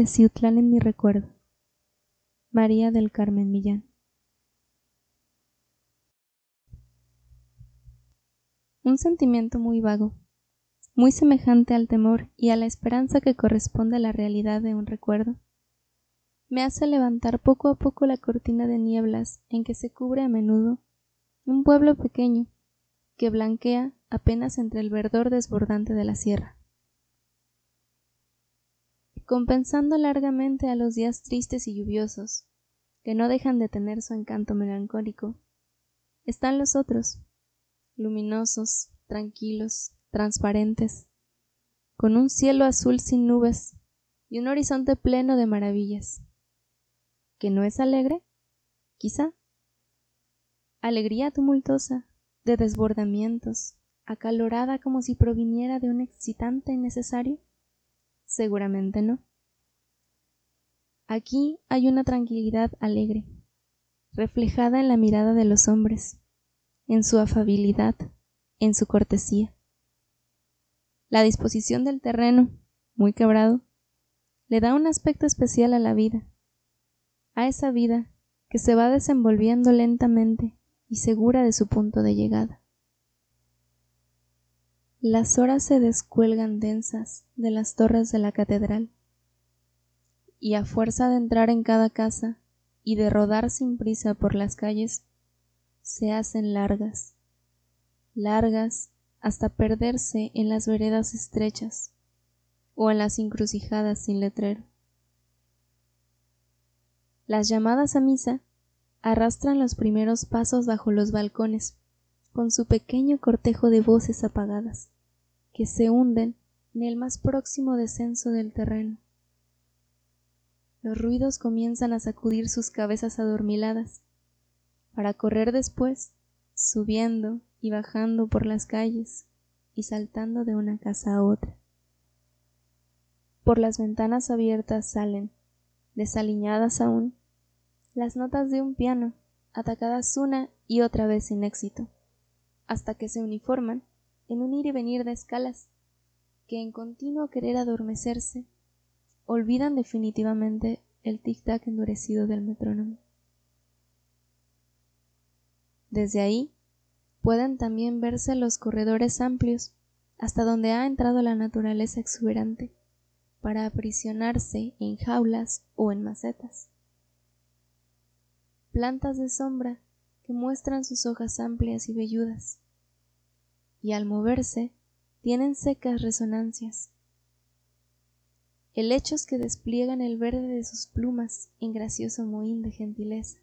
Teciutlán en mi recuerdo. María del Carmen Millán. Un sentimiento muy vago, muy semejante al temor y a la esperanza que corresponde a la realidad de un recuerdo, me hace levantar poco a poco la cortina de nieblas en que se cubre a menudo un pueblo pequeño que blanquea apenas entre el verdor desbordante de la sierra. Compensando largamente a los días tristes y lluviosos, que no dejan de tener su encanto melancólico, están los otros, luminosos, tranquilos, transparentes, con un cielo azul sin nubes y un horizonte pleno de maravillas que no es alegre? Quizá. Alegría tumultuosa, de desbordamientos, acalorada como si proviniera de un excitante innecesario? Seguramente no. Aquí hay una tranquilidad alegre, reflejada en la mirada de los hombres, en su afabilidad, en su cortesía. La disposición del terreno, muy quebrado, le da un aspecto especial a la vida, a esa vida que se va desenvolviendo lentamente y segura de su punto de llegada. Las horas se descuelgan densas de las torres de la catedral, y a fuerza de entrar en cada casa y de rodar sin prisa por las calles, se hacen largas, largas hasta perderse en las veredas estrechas o en las encrucijadas sin letrero. Las llamadas a misa arrastran los primeros pasos bajo los balcones, con su pequeño cortejo de voces apagadas, que se hunden en el más próximo descenso del terreno. Los ruidos comienzan a sacudir sus cabezas adormiladas, para correr después, subiendo y bajando por las calles y saltando de una casa a otra. Por las ventanas abiertas salen, desaliñadas aún, las notas de un piano, atacadas una y otra vez sin éxito, hasta que se uniforman en un ir y venir de escalas que en continuo querer adormecerse olvidan definitivamente el tic-tac endurecido del metrónomo. Desde ahí pueden también verse los corredores amplios hasta donde ha entrado la naturaleza exuberante para aprisionarse en jaulas o en macetas plantas de sombra que muestran sus hojas amplias y velludas, y al moverse tienen secas resonancias. Helechos que despliegan el verde de sus plumas en gracioso mohín de gentileza.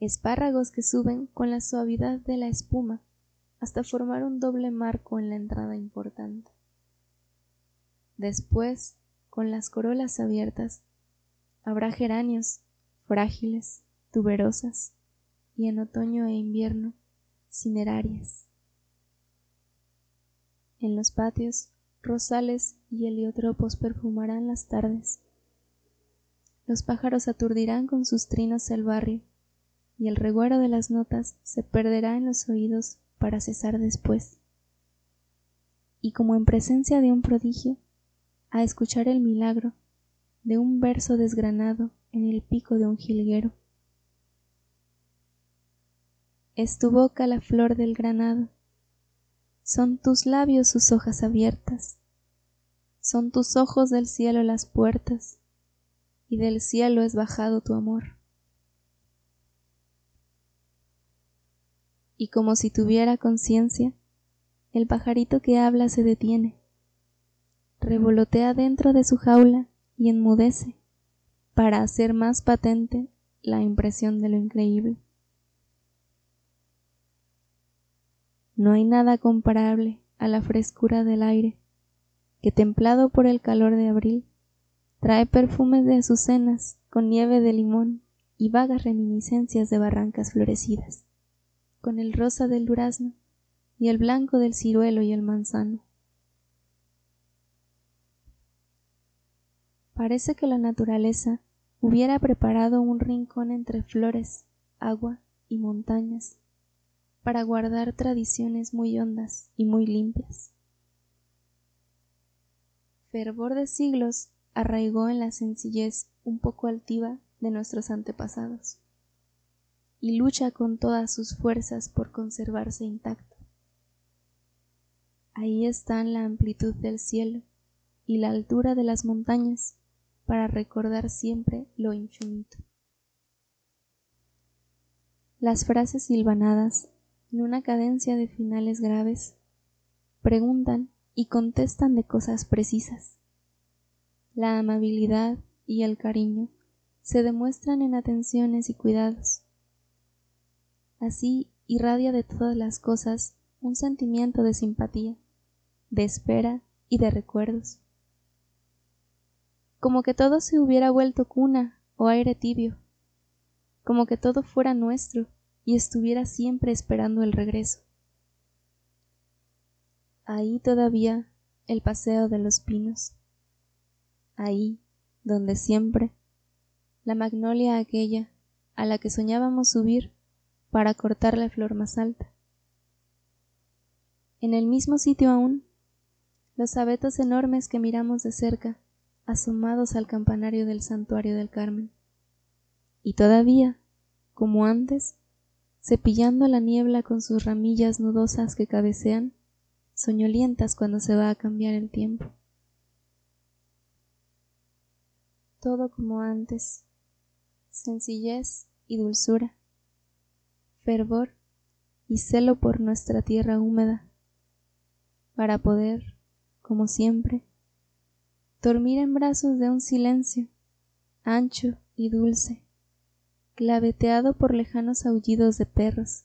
Espárragos que suben con la suavidad de la espuma hasta formar un doble marco en la entrada importante. Después, con las corolas abiertas, habrá geranios frágiles, tuberosas, y en otoño e invierno cinerarias. En los patios, rosales y heliotropos perfumarán las tardes. Los pájaros aturdirán con sus trinos el barrio, y el reguero de las notas se perderá en los oídos para cesar después. Y como en presencia de un prodigio, a escuchar el milagro de un verso desgranado en el pico de un jilguero. Es tu boca la flor del granado, son tus labios sus hojas abiertas, son tus ojos del cielo las puertas, y del cielo es bajado tu amor. Y como si tuviera conciencia, el pajarito que habla se detiene, revolotea dentro de su jaula y enmudece para hacer más patente la impresión de lo increíble. No hay nada comparable a la frescura del aire, que templado por el calor de abril, trae perfumes de azucenas con nieve de limón y vagas reminiscencias de barrancas florecidas, con el rosa del durazno y el blanco del ciruelo y el manzano. Parece que la naturaleza hubiera preparado un rincón entre flores, agua y montañas, para guardar tradiciones muy hondas y muy limpias. Fervor de siglos arraigó en la sencillez un poco altiva de nuestros antepasados y lucha con todas sus fuerzas por conservarse intacto. Ahí están la amplitud del cielo y la altura de las montañas para recordar siempre lo infinito. Las frases silvanadas, en una cadencia de finales graves, preguntan y contestan de cosas precisas. La amabilidad y el cariño se demuestran en atenciones y cuidados. Así irradia de todas las cosas un sentimiento de simpatía, de espera y de recuerdos. Como que todo se hubiera vuelto cuna o aire tibio, como que todo fuera nuestro y estuviera siempre esperando el regreso. Ahí todavía el paseo de los pinos. Ahí donde siempre la magnolia aquella a la que soñábamos subir para cortar la flor más alta. En el mismo sitio aún, los abetos enormes que miramos de cerca, asomados al campanario del santuario del Carmen. Y todavía, como antes, cepillando la niebla con sus ramillas nudosas que cabecean, soñolientas cuando se va a cambiar el tiempo. Todo como antes, sencillez y dulzura, fervor y celo por nuestra tierra húmeda, para poder, como siempre, dormir en brazos de un silencio ancho y dulce, claveteado por lejanos aullidos de perros,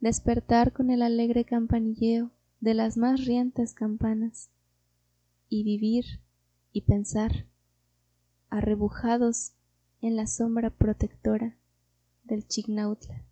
despertar con el alegre campanilleo de las más rientes campanas, y vivir y pensar, arrebujados en la sombra protectora del Chignautla.